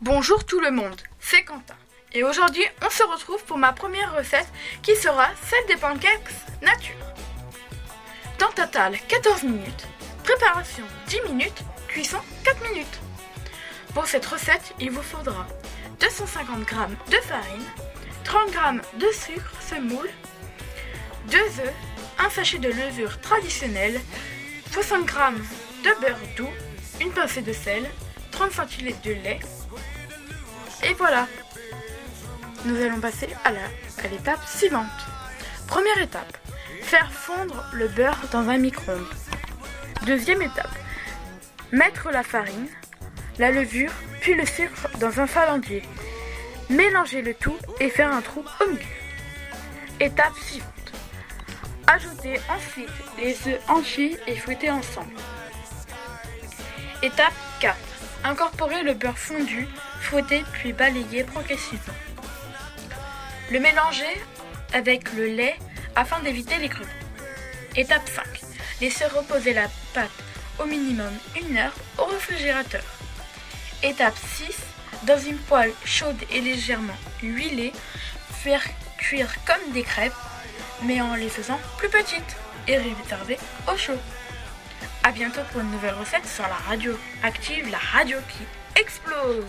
Bonjour tout le monde, c'est Quentin. Et aujourd'hui, on se retrouve pour ma première recette qui sera celle des pancakes nature. Temps total 14 minutes, préparation 10 minutes, cuisson 4 minutes. Pour cette recette, il vous faudra 250 g de farine, 30 g de sucre semoule, 2 œufs, un sachet de levure traditionnelle, 60 g de beurre doux, une pincée de sel, 30 cl de lait. Et voilà. Nous allons passer à l'étape suivante. Première étape. Faire fondre le beurre dans un micro-ondes. Deuxième étape. Mettre la farine, la levure, puis le sucre dans un falandier. Mélanger le tout et faire un trou au milieu. Étape suivante. Ajouter ensuite les œufs entiers et fouetter ensemble. Étape 4. Incorporer le beurre fondu, fouetter puis balayer progressivement. Le mélanger avec le lait afin d'éviter les grumeaux. Étape 5. Laisser reposer la pâte au minimum une heure au réfrigérateur. Étape 6. Dans une poêle chaude et légèrement huilée, faire cuire comme des crêpes, mais en les faisant plus petites et réserver au chaud. A bientôt pour une nouvelle recette sur la radio active, la radio qui explose